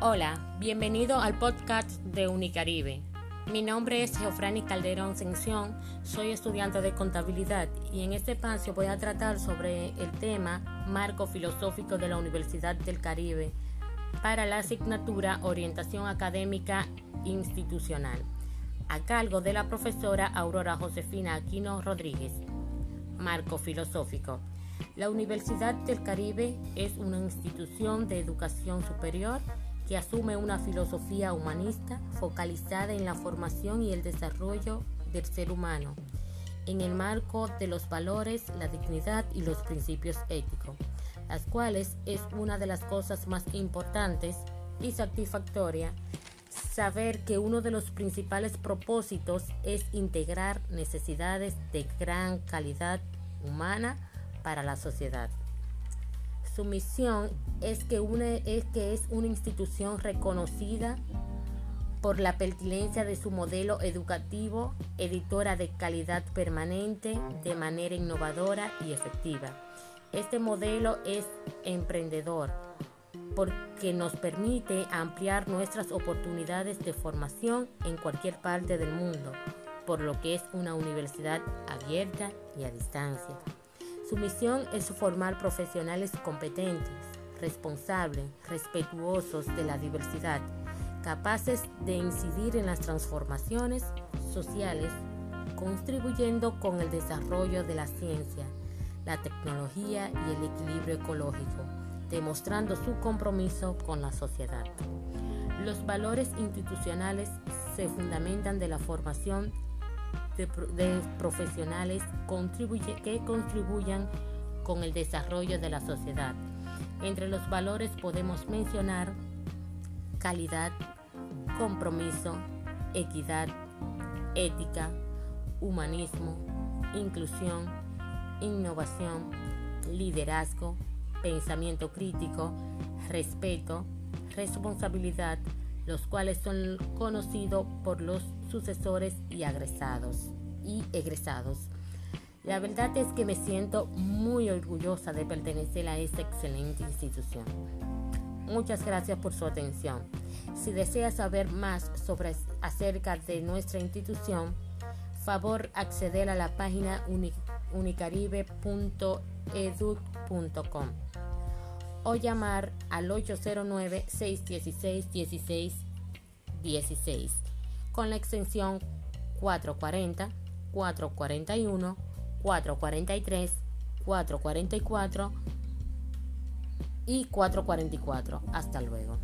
Hola, bienvenido al podcast de Unicaribe. Mi nombre es Geofrani Calderón Sención, soy estudiante de contabilidad y en este espacio voy a tratar sobre el tema Marco Filosófico de la Universidad del Caribe para la asignatura Orientación Académica Institucional, a cargo de la profesora Aurora Josefina Aquino Rodríguez. Marco Filosófico. La Universidad del Caribe es una institución de educación superior que asume una filosofía humanista focalizada en la formación y el desarrollo del ser humano, en el marco de los valores, la dignidad y los principios éticos, las cuales es una de las cosas más importantes y satisfactoria saber que uno de los principales propósitos es integrar necesidades de gran calidad humana para la sociedad. Su misión es que, es una institución reconocida por la pertinencia de su modelo educativo, editora de calidad permanente, de manera innovadora y efectiva. Este modelo es emprendedor porque nos permite ampliar nuestras oportunidades de formación en cualquier parte del mundo, por lo que es una universidad abierta y a distancia. Su misión es formar profesionales competentes, responsables, respetuosos de la diversidad, capaces de incidir en las transformaciones sociales, contribuyendo con el desarrollo de la ciencia, la tecnología y el equilibrio ecológico, demostrando su compromiso con la sociedad. Los valores institucionales se fundamentan de la formación de, profesionales que contribuyan con el desarrollo de la sociedad. Entre los valores podemos mencionar calidad, compromiso, equidad, ética, humanismo, inclusión, innovación, liderazgo, pensamiento crítico, respeto, responsabilidad, los cuales son conocidos por los sucesores y agresados y egresados. La verdad es que me siento muy orgullosa de pertenecer a esta excelente institución. Muchas gracias por su atención. Si desea saber más sobre acerca de nuestra institución, favor acceder a la página unicaribe.edu.com o llamar al 809-616-1616 con la extensión 440, 441, 443, 444 y 444. Hasta luego.